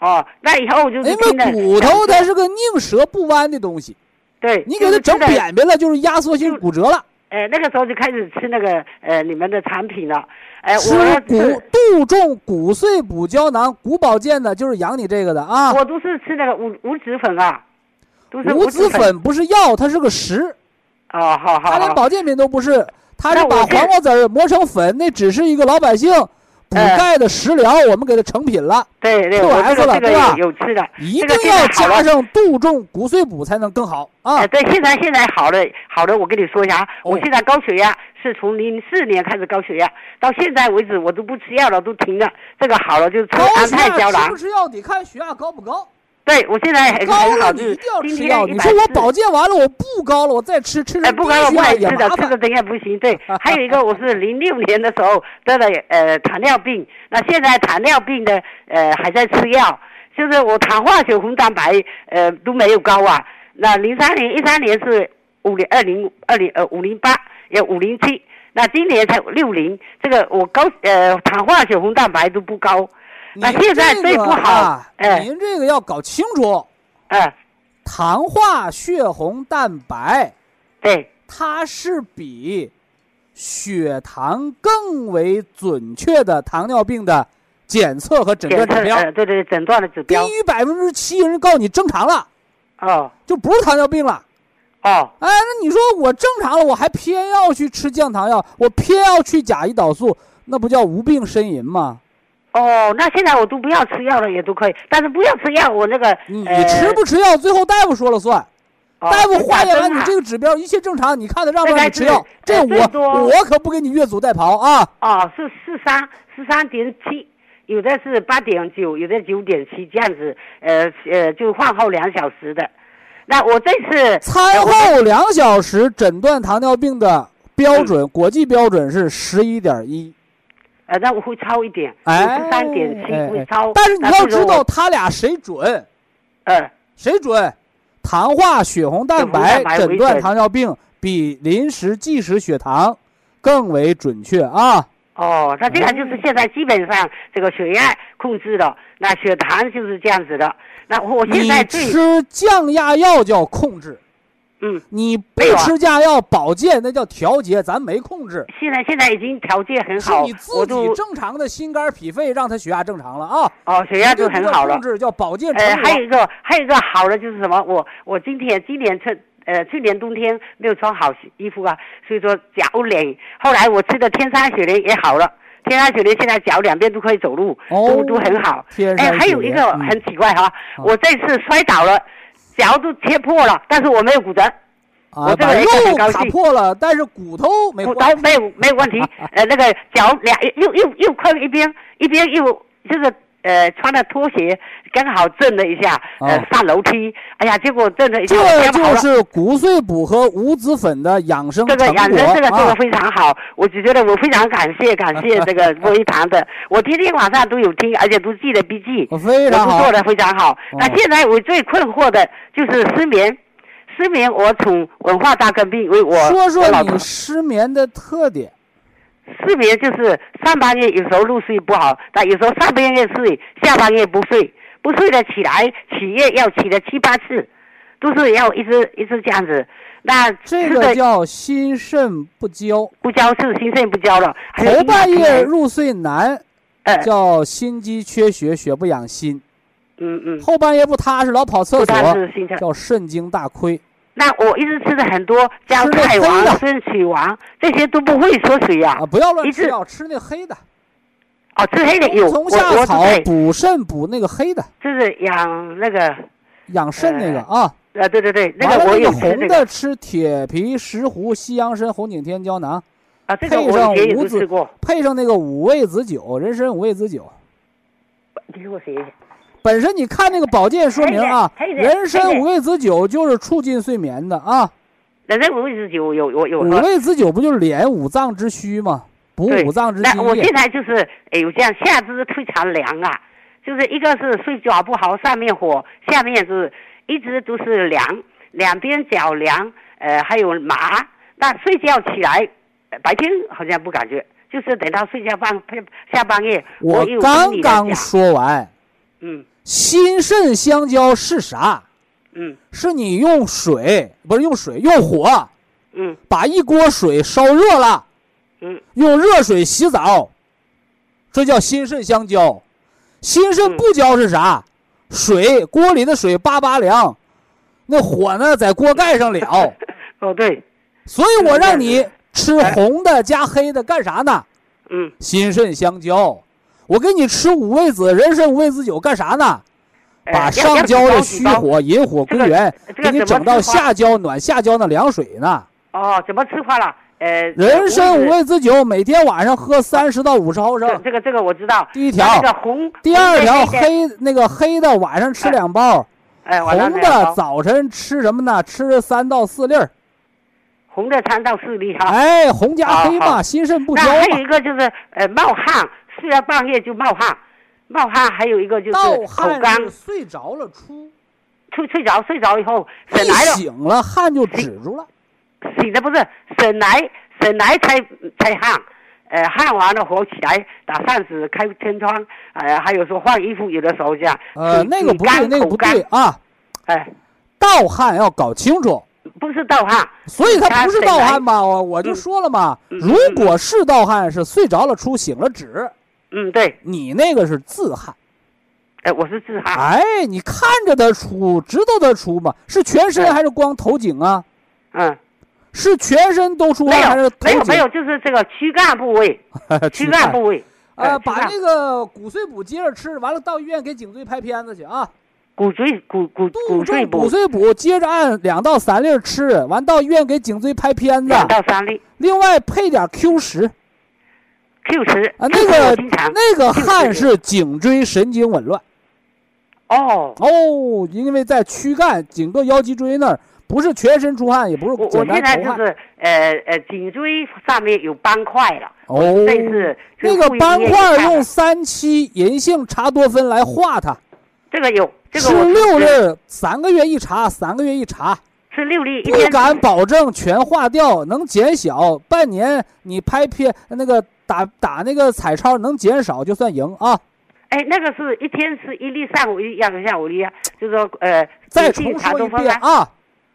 哦，那以后我就因为骨头它是个宁折不弯的东西，对，你给它整扁扁了，就是压缩性骨折了。哎，那个时候就开始吃那个呃你们的产品了。哎，吃骨杜仲骨碎补胶囊，骨保健的，就是养你这个的啊。我都是吃那个五五子粉啊，都是五子粉不是药，它是个食。哦，好好。它连保健品都不是。它是把黄瓜籽儿磨成粉，那只是一个老百姓补钙的食疗，我们给它成品了，对对，QS 了，对吧？有吃的，一定要加上杜仲骨碎补才能更好啊！对，现在现在好了，好了，我跟你说一下，我现在高血压是从零四年开始高血压，到现在为止我都不吃药了，都停了。这个好了就吃安泰胶囊。吃不吃药得看血压高不高。对，我现在很好，你一定要吃药。你说我保健完了，我不高了，我再吃吃哎，不高了不能吃的，吃的等下不行。对，还有一个，我是零六年的时候得了呃糖尿病，那现在糖尿病的呃还在吃药，就是我糖化血红蛋白呃都没有高啊。那零三年、一三年是五零二零二零呃五零八，有五零七，那今年才六零，这个我高呃糖化血红蛋白都不高。那现在最不好，哎，您这个要搞清楚，哎，糖化血红蛋白，对，它是比血糖更为准确的糖尿病的检测和诊断指标。呃，对对，诊断的指标低。于百分之七，人告诉你正常了，哦就不是糖尿病了。哦，哎，那你说我正常了，我还偏要去吃降糖药，我偏要去甲胰岛素，那不叫无病呻吟吗？哦，那现在我都不要吃药了，也都可以，但是不要吃药，我那个你呃你吃不吃药，最后大夫说了算。哦大夫化验完你这个指标，一切正常，你看他让不让你吃药？这我我可不给你越俎代庖啊！哦，是四三四三点七，有的是八点九，有的九点七这样子，呃呃，就饭后两小时的。那我这次餐后两小时诊断糖尿病的标准，国际标准是十一点一。呃，那我会超一点，五，十三点七会超。但是你要知道，他俩谁准？呃，谁准？糖化血红蛋白诊断糖尿病比临时即时血糖更为准确啊！哦，那这样就是现在基本上这个血压控制了，那血糖就是这样子的。那我现在最吃降压药叫控制，嗯，你不吃降压药保健那叫调节，咱没控制。现在现在已经调节很好是你，自己正常的心肝脾肺让他血压正常了啊，哦血压就很好了控。制叫保健。还有一个，还有一个好的就是什么？我我今天今年春呃去年冬天没有穿好衣服啊，所以说脚脸。后来我吃的天山雪莲也好了，天山雪莲现在脚两边都可以走路，哦都都很好。哎，还有一个很奇怪哈，嗯我这次摔倒了，脚都切破了，但是我没有骨折，啊，我这个把人很肉卡高兴。破了，但是骨头没骨头没有没有问题。呃，那个脚两又又又困一边，一边又就是呃穿的拖鞋刚好震了一下，呃哦上楼梯，哎呀，结果震了一下，这就。是骨碎补和五子粉的养生这个养生这个做的啊！非常好，我只觉得我非常感谢感谢这个播一堂的，我天天晚上都有听，而且都记得笔记，我非常做，的非常好。哦那现在我最困惑的就是失眠，失眠我从文化大革命为我说说你失眠的特点。失眠就是上半夜有时候入睡不好，但有时候上半夜睡，下半夜不睡，不睡了起来起夜要起了七八次，都是要一直一直这样子。那这个叫心肾不交，不交是心肾不交了，头半夜入睡难，呃叫心肌缺血，血不养心；嗯嗯，后半夜不踏实，老跑厕所。叫肾精大亏。那我一直吃的很多胶吃那菜王、黑的孙曲王这些都不会缩水呀、啊，不要乱吃药，吃那黑的，哦，吃黑的有，虫夏草，补肾补那个黑的，就是养那个养肾那个啊。啊，对对对，那个个我有吃红这个的吃铁皮石斛、西洋参、红景天胶囊，啊，这个我以前也五子都吃过，配上那个五味子酒，人参五味子酒。你给我写一下。本身你看那个保健说明啊，人参五味子酒就是促进睡眠的啊。人参五味子酒有有有五。味子酒不就是敛五脏之虚吗？补五脏之积液那我现。在就是，哎呦，这样下肢非常凉啊，就是一个是睡觉不好，上面火，下面是一直都是凉，两边脚凉，呃，还有麻。那睡觉起来，呃白天好像不感觉，就是等到睡觉半下半夜，我有刚刚，说完，嗯心肾相交是啥？嗯是你用水，不是用水，用火嗯把一锅水烧热了，嗯用热水洗澡，这叫心肾相交。心肾嗯不交是啥？水锅里的水叭叭凉，那火呢在锅盖上燎。哦对，所以我让你吃红的加黑的干啥呢？嗯心肾相交。我给你吃五味子人参五味子酒干啥呢？呃把上焦的虚，火引火归元，给你整到下焦暖下焦那凉水呢。哦，怎么吃法了？呃，人参五味味子酒每天晚上喝三十到五十毫升。这个这个我知道。第一条那个红，第二条黑那个黑的晚上吃两包，红的早晨吃什么呢？吃三到四粒儿。红的三到四粒哈。哎，红加黑嘛，心肾不交那还有。一个就是呃冒汗，睡到半夜就冒汗，冒汗还有一个就是盗口汗干，睡着了出，睡睡着睡着以后醒来了，醒了汗就止住了。醒的不是醒来醒来才才汗。呃，汗完了火起来，打扇子，开天窗，呃，还有说换衣服，有的时候这样。呃，那个不对，那个不对。啊！哎，盗汗要搞清楚，不是盗汗，所以他不是盗汗嘛。嘛，我我就说了嘛，嗯如果是盗汗，是睡着了出，醒了止，嗯，对，你那个是自汗。哎，我是自汗。哎，你看着它出，知道它出吗？是全身还是光头颈啊？嗯，是全身都出汗还是，头颈？没有，没有，就是这个躯干部位，躯干部位。呃，把那个骨碎补接着吃，完了到医院给颈椎拍片子去啊。骨髓骨骨骨碎补骨碎补接着按两到三粒儿吃，完到医院给颈椎拍片子。两到三粒另外配点 Q 十 Q 十啊，那个那个汗是颈椎神经紊乱哦，哦，因为在躯干颈部腰脊椎那儿，不是全身出汗，也不是我现在。就是呃呃颈椎上面有斑块了，哦，但是那个斑块用三七银杏茶多酚来化它，这个有这个吃六粒，三个月一查，三个月一查，吃六粒，一不敢保证全化掉，能减小。半年你拍片那个打打那个彩超能减少就算赢啊！哎，那个是一天吃一粒，上午一样，下午一样，就是说呃，再重说一遍啊，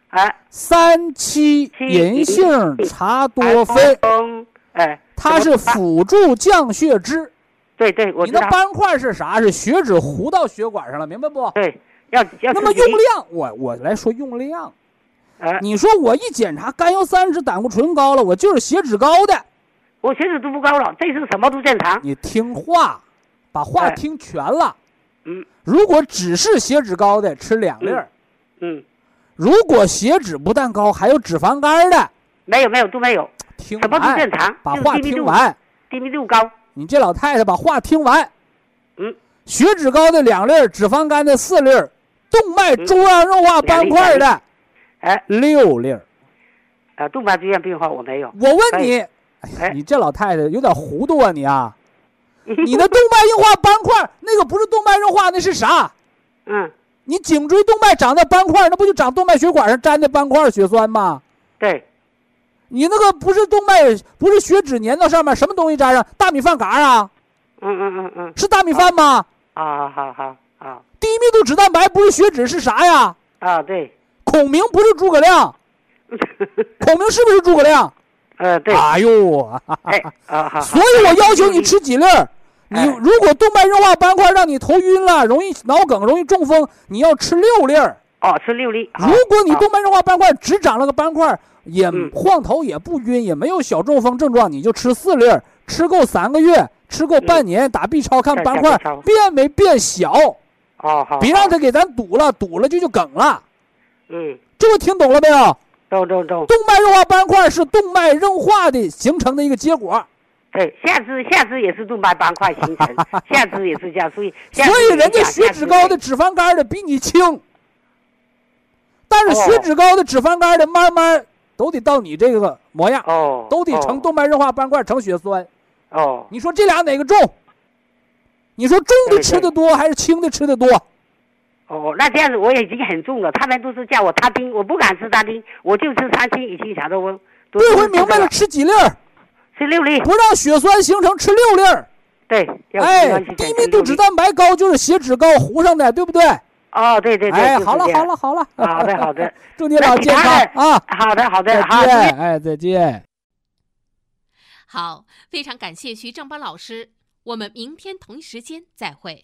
啊，三七银杏茶多酚，酚，哎，它是辅助降血脂。对对，我你知道那斑块是啥？是血脂糊到血管上了，明白不？对，要要那么用量，我我来说用量。呃，你说我一检查甘油三酯、胆固醇高了，我就是血脂高的。我血脂都不高了，这次什么都正常，你听话，把话哎听全了。嗯如果只是血脂高的，吃两粒儿；嗯，如果血脂不但高，还有脂肪肝的，没有没有都没有，听什么都正常，把话听完。低密度高，你这老太太把话听完。嗯，血脂高的两粒儿，脂肪肝的四粒儿，动脉粥样硬化斑块的。哎。六粒儿。呃，动脉粥样硬化我没有，我问你，哎你这老太太有点糊涂啊你啊！你的动脉硬化斑块，那个不是动脉硬化，那是啥？嗯，你颈椎动脉长在斑块，那不就长动脉血管上粘的斑块血栓吗？对，你那个不是动脉，不是血脂粘到上面，什么东西粘上？大米饭嘎啊？嗯嗯嗯嗯，是大米饭吗？啊好好好低密度脂蛋白不是血脂是啥呀？啊对，孔明不是诸葛亮，孔明是不是诸葛亮？呃对，哎呦，哎啊好，所以我要求你吃几粒儿。你哎如果动脉硬化斑块让你头晕了，容易脑梗，容易中风，你要吃六粒儿。哦吃六粒，如果你动脉硬化斑块只长了个斑块，也嗯。晃头也不晕，也没有小中风症状，你就吃四粒儿，吃够三个月，吃够半年，打 B 超看斑块变没变小，哦好，别让他给咱堵了，堵了就就梗了。嗯，这个听懂了没有？懂懂懂，动脉硬化斑块是动脉硬化的形成的一个结果，对，下肢下肢也是动脉斑块形成，下肢也是这样，所以所以人家血脂高的、脂肪肝的比你轻，但是血脂高的、脂肪肝的慢慢都得到你这个模样，哦，都得成动脉硬化斑块、成血栓。哦，你说这俩哪个重？你说重的吃的多还是轻的吃的多？哦，那这样子我也已经很重了，他们都是叫我他丁，我不敢吃他丁，我就吃三七乙烯茶多酚。都这回明白了，，吃几粒儿，吃六粒，不让血栓形成，吃六粒儿。对，哎低密度脂蛋白高就是血脂高糊上的，对不对？哦，对对对，哎，好了好了，好了，好的好的，祝你老健康啊！好的好的，好，见，哎，再见。好，非常感谢徐正邦老师，我们明天同一时间再会。